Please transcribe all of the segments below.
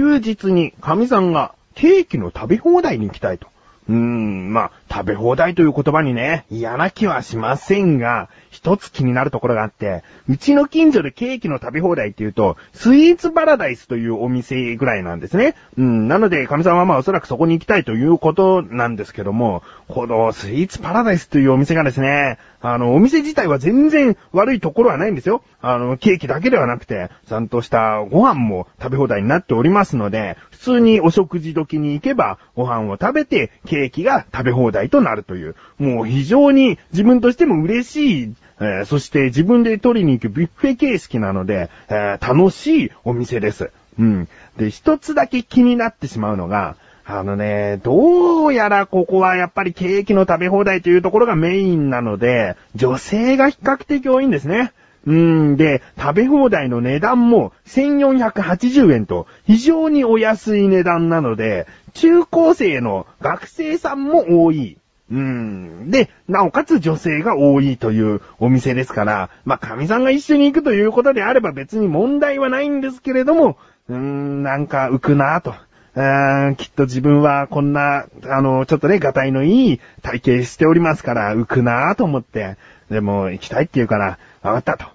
休日に神さんがケーキの食べ放題に行きたいと。うーん、まあ、食べ放題という言葉にね、嫌な気はしませんが、一つ気になるところがあって、うちの近所でケーキの食べ放題っていうと、スイーツパラダイスというお店ぐらいなんですね。うん、なので、神さんはまあおそらくそこに行きたいということなんですけども、このスイーツパラダイスというお店がですね、あの、お店自体は全然悪いところはないんですよ。あの、ケーキだけではなくて、ちゃんとしたご飯も食べ放題になっておりますので、普通にお食事時に行けば、ご飯を食べて、ケーキが食べ放題題となるという、もう非常に自分としても嬉しいえー、そして自分で取りに行くビュッフェ形式なので、えー、楽しいお店です。うん。で、一つだけ気になってしまうのが、あのね、どうやらここはやっぱりケーキの食べ放題というところがメインなので、女性が比較的多いんですね。うん、で、食べ放題の値段も1480円と非常にお安い値段なので、中高生の学生さんも多い。うん。で、なおかつ女性が多いというお店ですから、まあ、神さんが一緒に行くということであれば別に問題はないんですけれども、うーん、なんか浮くなぁと。うん、きっと自分はこんな、あの、ちょっとね、ガタイのいい体型しておりますから、浮くなぁと思って、でも行きたいって言うから、わかったと。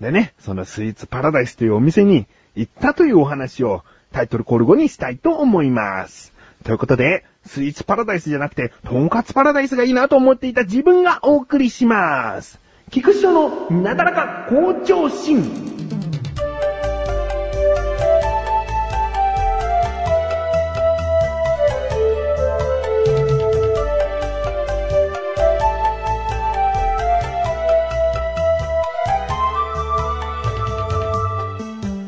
でね、そのスイーツパラダイスというお店に行ったというお話をタイトルコール後にしたいと思います。ということで、スイーツパラダイスじゃなくて、とんかつパラダイスがいいなと思っていた自分がお送りします。菊池のなだらか校長心。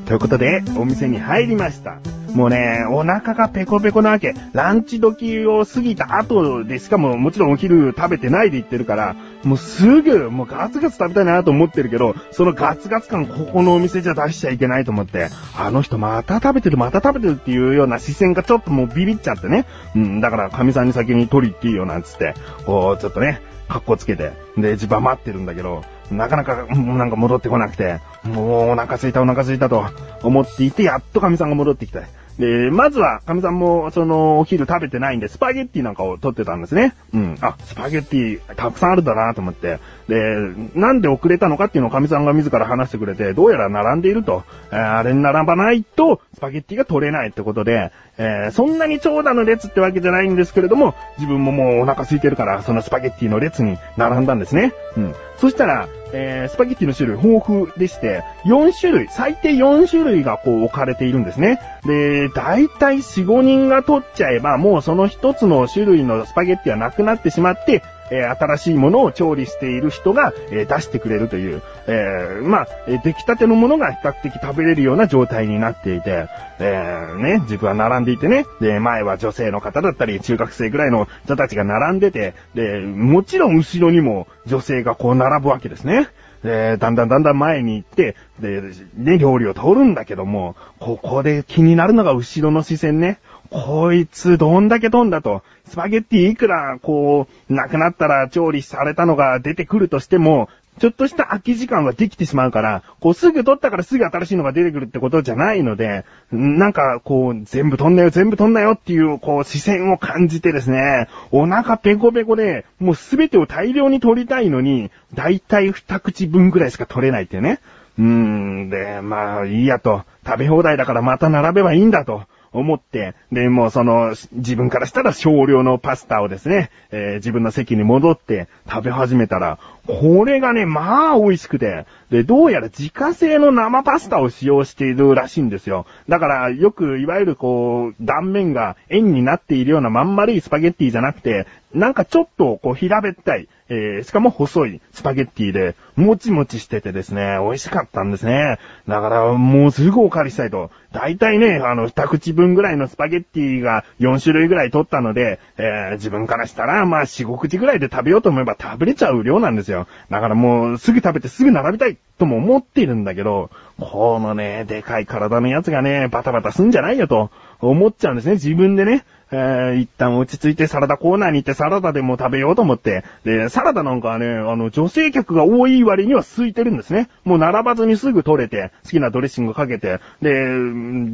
ということで、お店に入りました。もうね、お腹がペコペコなわけ。ランチ時を過ぎた後で、しかももちろんお昼食べてないで行ってるから、もうすぐ、もうガツガツ食べたいなと思ってるけど、そのガツガツ感ここのお店じゃ出しちゃいけないと思って、あの人また食べてるまた食べてるっていうような視線がちょっともうビビっちゃってね。うん、だから神さんに先に取りっていいよなんつって、こう、ちょっとね、格好つけて、で、自分待ってるんだけど、なかなか、なんか戻ってこなくて、もうお腹すいたお腹すいたと思っていて、やっと神さんが戻ってきた。で、まずは、神さんも、その、お昼食べてないんで、スパゲッティなんかを取ってたんですね。うん。あ、スパゲッティ、たくさんあるんだなと思って。で、なんで遅れたのかっていうのを神さんが自ら話してくれて、どうやら並んでいると。えー、あれに並ばないと、スパゲッティが取れないってことで、えー、そんなに長蛇の列ってわけじゃないんですけれども、自分ももうお腹空いてるから、そのスパゲッティの列に並んだんですね。うん。そしたら、えー、スパゲッティの種類豊富でして、4種類、最低4種類がこう置かれているんですね。で、大体4、5人が取っちゃえば、もうその1つの種類のスパゲッティはなくなってしまって、え、新しいものを調理している人が、え、出してくれるという、え、まあ、出来たてのものが比較的食べれるような状態になっていて、え、ね、自分は並んでいてね、で、前は女性の方だったり、中学生ぐらいの人たちが並んでて、で、もちろん後ろにも女性がこう並ぶわけですね。で、だんだんだんだん前に行って、で、ね、料理を取るんだけども、ここで気になるのが後ろの視線ね。こいつどんだけ飛んだと。スパゲッティいくら、こう、なくなったら調理されたのが出てくるとしても、ちょっとした空き時間はできてしまうから、こうすぐ取ったからすぐ新しいのが出てくるってことじゃないので、なんかこう全部取んなよ、全部取んなよっていうこう視線を感じてですね、お腹ペコペコで、もうすべてを大量に取りたいのに、だいたい二口分ぐらいしか取れないってね。うーん、で、まあいいやと、食べ放題だからまた並べばいいんだと。思って、で、もうその、自分からしたら少量のパスタをですね、えー、自分の席に戻って食べ始めたら、これがね、まあ美味しくて、で、どうやら自家製の生パスタを使用しているらしいんですよ。だから、よく、いわゆるこう、断面が円になっているようなまん丸いスパゲッティじゃなくて、なんかちょっと、こう、平べったい、えー、しかも細いスパゲッティで、もちもちしててですね、美味しかったんですね。だから、もうすぐお借りしたいと。だいたいね、あの、二口分ぐらいのスパゲッティが4種類ぐらい取ったので、えー、自分からしたら、まあ、4、5口ぐらいで食べようと思えば食べれちゃう量なんですよ。よだからもう、すぐ食べてすぐ並びたいとも思っているんだけど、このね、でかい体のやつがね、バタバタすんじゃないよと思っちゃうんですね。自分でね、えー、一旦落ち着いてサラダコーナーに行ってサラダでも食べようと思って、で、サラダなんかはね、あの、女性客が多い割には空いてるんですね。もう並ばずにすぐ取れて、好きなドレッシングかけて、で、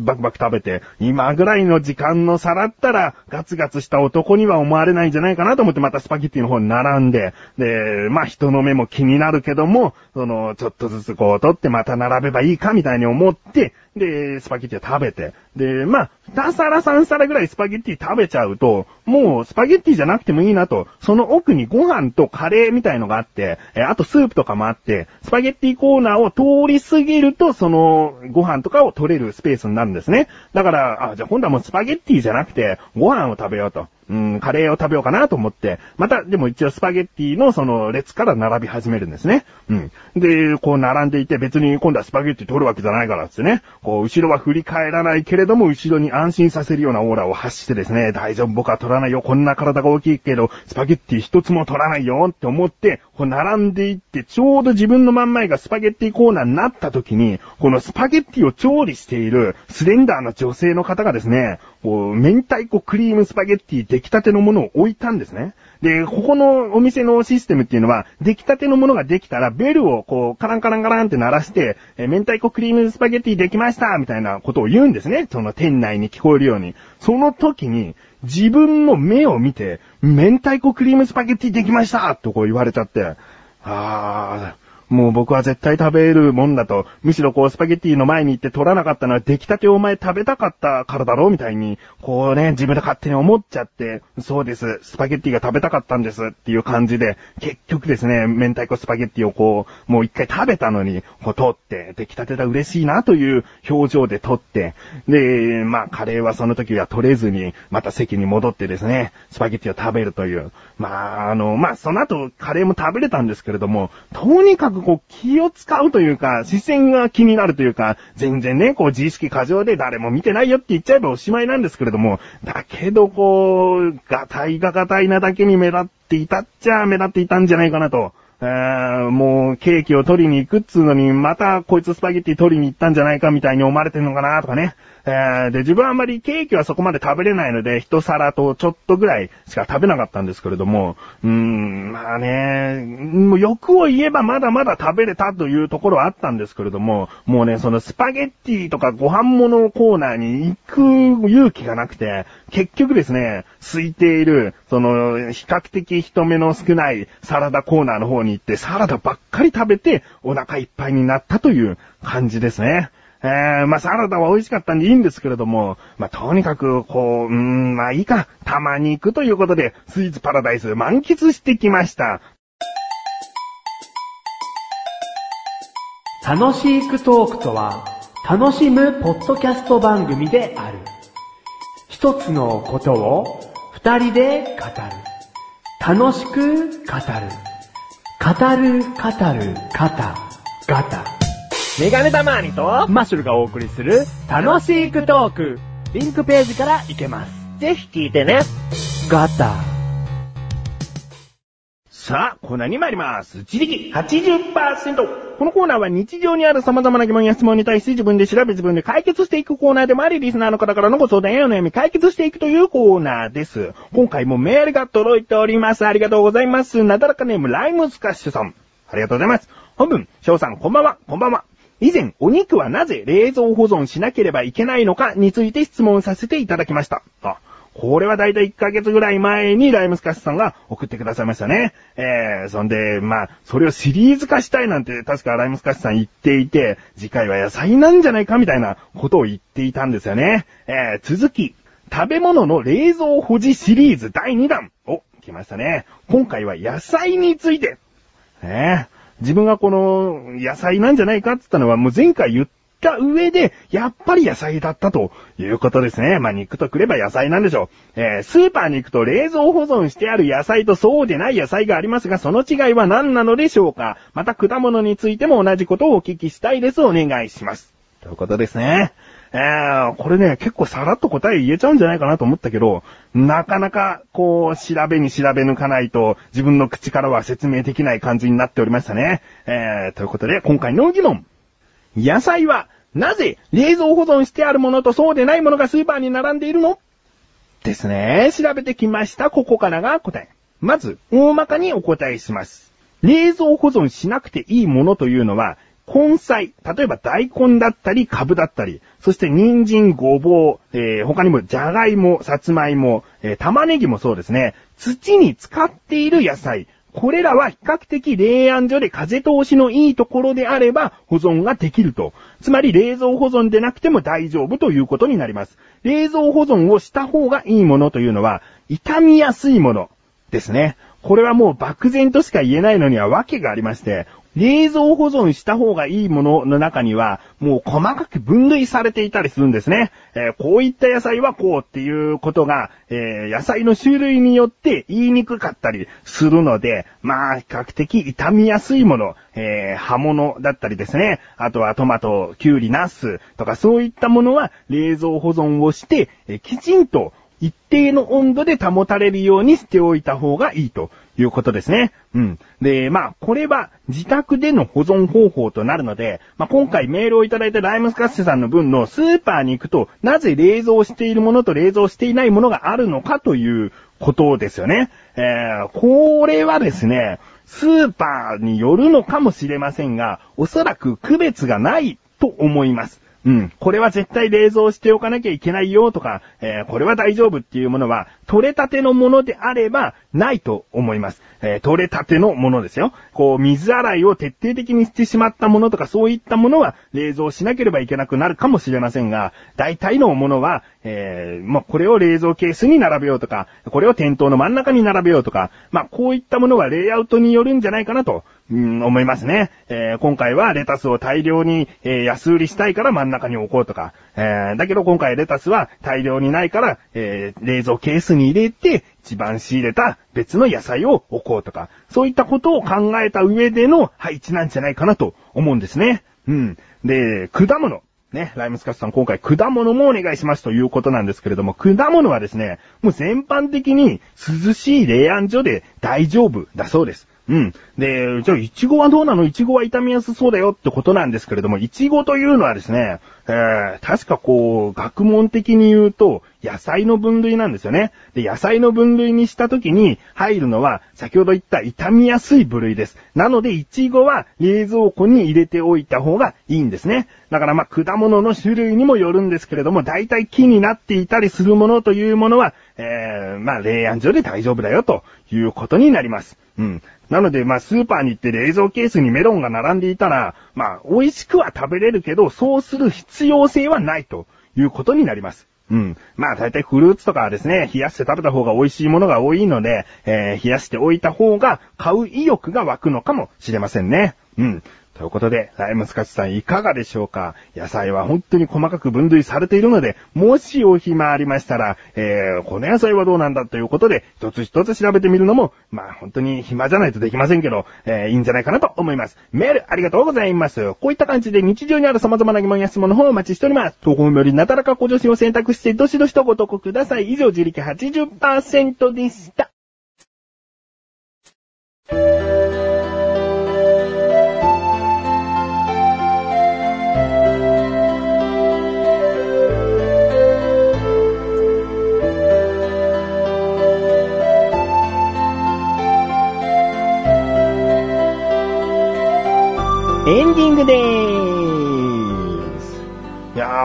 バクバク食べて、今ぐらいの時間の皿ったら、ガツガツした男には思われないんじゃないかなと思ってまたスパゲッティの方に並んで、で、まあ人の目も気になるけども、その、ちょっとずつこう取ってまた並べばいいかみたいに思って、で、スパゲッティを食べて。で、まあ、2皿3皿ぐらいスパゲッティ食べちゃうと、もうスパゲッティじゃなくてもいいなと、その奥にご飯とカレーみたいのがあって、えあとスープとかもあって、スパゲッティコーナーを通り過ぎると、そのご飯とかを取れるスペースになるんですね。だから、あ、じゃあ今度はもうスパゲッティじゃなくて、ご飯を食べようと。うん、カレーを食べようかなと思って、また、でも一応スパゲッティのその列から並び始めるんですね。うん。で、こう並んでいて別に今度はスパゲッティ取るわけじゃないからってね、こう後ろは振り返らないけれども後ろに安心させるようなオーラを発してですね、大丈夫僕は取らないよ、こんな体が大きいけど、スパゲッティ一つも取らないよって思って、こう並んでいって、ちょうど自分の真ん前がスパゲッティコーナーになった時に、このスパゲッティを調理しているスレンダーな女性の方がですね、こう、明太子クリームスパゲッティ出来たてのものを置いたんですね。で、ここのお店のシステムっていうのは、出来たてのものができたら、ベルをこう、カランカランカランって鳴らして、え明太子クリームスパゲッティできましたみたいなことを言うんですね。その店内に聞こえるように。その時に、自分の目を見て、明太子クリームスパゲッティできましたとこう言われちゃって、あー、もう僕は絶対食べるもんだと、むしろこうスパゲッティの前に行って取らなかったのは出来たてお前食べたかったからだろうみたいに、こうね、自分で勝手に思っちゃって、そうです、スパゲッティが食べたかったんですっていう感じで、結局ですね、明太子スパゲッティをこう、もう一回食べたのに、こう取って、出来たてだ嬉しいなという表情で取って、で、まあカレーはその時は取れずに、また席に戻ってですね、スパゲッティを食べるという。まああの、まあその後カレーも食べれたんですけれども、とにかくくこう気を使うというか、視線が気になるというか、全然ね、こう自意識過剰で誰も見てないよって言っちゃえばおしまいなんですけれども、だけどこう、ガタイがガタイなだけに目立っていたっちゃ目立っていたんじゃないかなと。え、もうケーキを取りに行くっつうのに、またこいつスパゲッティ取りに行ったんじゃないかみたいに思われてんのかなとかね。えー、で、自分はあんまりケーキはそこまで食べれないので、一皿とちょっとぐらいしか食べなかったんですけれども、うーん、まあね、もう欲を言えばまだまだ食べれたというところはあったんですけれども、もうね、そのスパゲッティとかご飯物コーナーに行く勇気がなくて、結局ですね、空いている、その、比較的人目の少ないサラダコーナーの方に行って、サラダばっかり食べて、お腹いっぱいになったという感じですね。えー、まあ、サラダは美味しかったんでいいんですけれども、まあ、とにかく、こう、うーん、まあいいか、たまに行くということで、スイーツパラダイス満喫してきました。楽しいクトークとは、楽しむポッドキャスト番組である。一つのことを二人で語る。楽しく語る。語る、語る、ガタ、ガタ。メガネたまーにと、マッシュルがお送りする、楽しいクトーク。リンクページから行けます。ぜひ聞いてね。ガタ。さあ、コーナーに参ります。自力80%。このコーナーは日常にある様々な疑問や質問に対して自分で調べ自分で解決していくコーナーでもあり、リスナーの方からのご相談やお悩み解決していくというコーナーです。今回もメールが届いております。ありがとうございます。なだらかネームライムスカッシュさん。ありがとうございます。本文、翔さん、こんばんは、こんばんは。以前、お肉はなぜ冷蔵保存しなければいけないのかについて質問させていただきました。あ、これはだいたい1ヶ月ぐらい前にライムスカッシュさんが送ってくださいましたね。えー、そんで、まあ、それをシリーズ化したいなんて確かライムスカッシュさん言っていて、次回は野菜なんじゃないかみたいなことを言っていたんですよね。えー、続き、食べ物の冷蔵保持シリーズ第2弾。お、来ましたね。今回は野菜について。ね自分がこの野菜なんじゃないかって言ったのはもう前回言った上で、やっぱり野菜だったということですね。まあ肉とくれば野菜なんでしょう。えー、スーパーに行くと冷蔵保存してある野菜とそうでない野菜がありますが、その違いは何なのでしょうかまた果物についても同じことをお聞きしたいです。お願いします。ということですね。えー、これね、結構さらっと答え言えちゃうんじゃないかなと思ったけど、なかなか、こう、調べに調べ抜かないと、自分の口からは説明できない感じになっておりましたね。えー、ということで、今回の疑問。野菜は、なぜ、冷蔵保存してあるものとそうでないものがスーパーに並んでいるの？ですね。調べてきました。ここからが答え。まず、大まかにお答えします。冷蔵保存しなくていいものというのは、根菜、例えば大根だったり、株だったり、そして人参、ごぼう、えー他にもじゃがいも、さつまいも、えー玉ねぎもそうですね。土に使っている野菜。これらは比較的冷暗所で風通しのいいところであれば保存ができると。つまり冷蔵保存でなくても大丈夫ということになります。冷蔵保存をした方がいいものというのは、傷みやすいものですね。これはもう漠然としか言えないのには訳がありまして、冷蔵保存した方がいいものの中には、もう細かく分類されていたりするんですね。えーこういった野菜はこうっていうことが、えー野菜の種類によって言いにくかったりするので、まあ、比較的傷みやすいもの、えー葉物だったりですね。あとはトマト、キュウリ、ナスとかそういったものは冷蔵保存をして、えきちんと一定の温度で保たれるようにしておいた方がいいということですね。うん。で、まあ、これは自宅での保存方法となるので、まあ、今回メールをいただいたライムスカッシュさんの分のスーパーに行くと、なぜ冷蔵しているものと冷蔵していないものがあるのかということですよね。えー、これはですね、スーパーによるのかもしれませんが、おそらく区別がないと思います。うん。これは絶対冷蔵しておかなきゃいけないよとか、えーこれは大丈夫っていうものは、取れたてのものであれば、ないと思います。えー取れたてのものですよ。こう、水洗いを徹底的にしてしまったものとか、そういったものは、冷蔵しなければいけなくなるかもしれませんが、大体のものは、えーまあ、これを冷蔵ケースに並べようとか、これを店頭の真ん中に並べようとか、まあ、こういったものはレイアウトによるんじゃないかなと、うん、思いますね。えー今回はレタスを大量に、えー安売りしたいから真ん中に置こうとか、えーだけど今回レタスは大量にないから、えー冷蔵ケースに入れて、一番仕入れた別の野菜を置こうとか、そういったことを考えた上での配置なんじゃないかなと思うんですね。うん。で、果物。ね、ライムスカッシュさん今回果物もお願いしますということなんですけれども、果物はですね、もう全般的に涼しい冷暗所で大丈夫だそうです。うん。で、じゃあ、イチゴはどうなの？イチゴは傷みやすそうだよってことなんですけれども、イチゴというのはですね、えー、確かこう、学問的に言うと、野菜の分類なんですよね。で、野菜の分類にしたときに入るのは、先ほど言った傷みやすい部類です。なので、イチゴは冷蔵庫に入れておいた方がいいんですね。だからまあ、果物の種類にもよるんですけれども、大体木になっていたりするものというものは、えー、まあ、冷暗所で大丈夫だよということになります。うん。なので、まあ、スーパーに行って冷蔵ケースにメロンが並んでいたら、まあ、美味しくは食べれるけど、そうする必要性はないということになります。うん。まあ、大体フルーツとかはですね、冷やして食べた方が美味しいものが多いので、えー冷やしておいた方が買う意欲が湧くのかもしれませんね。うん。ということで、ライムスカチさんいかがでしょうか？野菜は本当に細かく分類されているので、もしお暇ありましたら、えー、この野菜はどうなんだということで、一つ一つ調べてみるのも、まあ本当に暇じゃないとできませんけど、えー、いいんじゃないかなと思います。メールありがとうございます。こういった感じで日常にある様々な疑問や質問の方をお待ちしております。投稿よりなだらかご助身を選択して、どしどしとご投稿ください。以上、自力80%でした。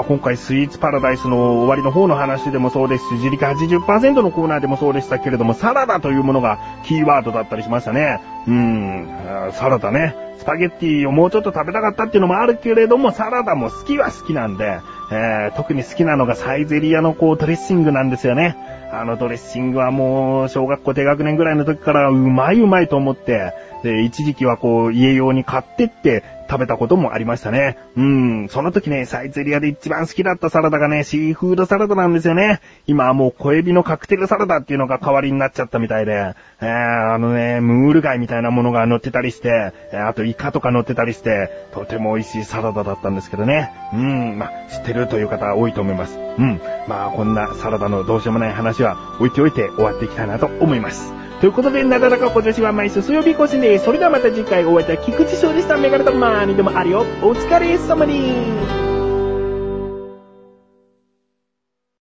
今回スイーツパラダイスの終わりの方の話でもそうですし、自力80%のコーナーでもそうでしたけれども、サラダというものがキーワードだったりしましたね。うん、サラダね。スパゲッティをもうちょっと食べたかったっていうのもあるけれども、サラダも好きは好きなんで、えー特に好きなのがサイゼリアのこうドレッシングなんですよね。あのドレッシングはもう小学校低学年ぐらいの時からうまいうまいと思って、で、一時期はこう家用に買ってって食べたこともありましたね。うん、その時ね、サイゼリアで一番好きだったサラダがね、シーフードサラダなんですよね。今はもう小エビのカクテルサラダっていうのが代わりになっちゃったみたいで、えー、あのね、ムール貝みたいなものが乗ってたりして、あとイカとか乗ってたりして、とても美味しいサラダだったんですけどね。うん、まあ、知ってるという方多いと思います。うん、まあ、こんなサラダのどうしようもない話は置いておいて終わっていきたいなと思います。ということで、なだらか今年は毎週水曜日更新です。それではまた次回お会いいたい菊池翔でした。メガネとマーにでもあるよ。お疲れ様です。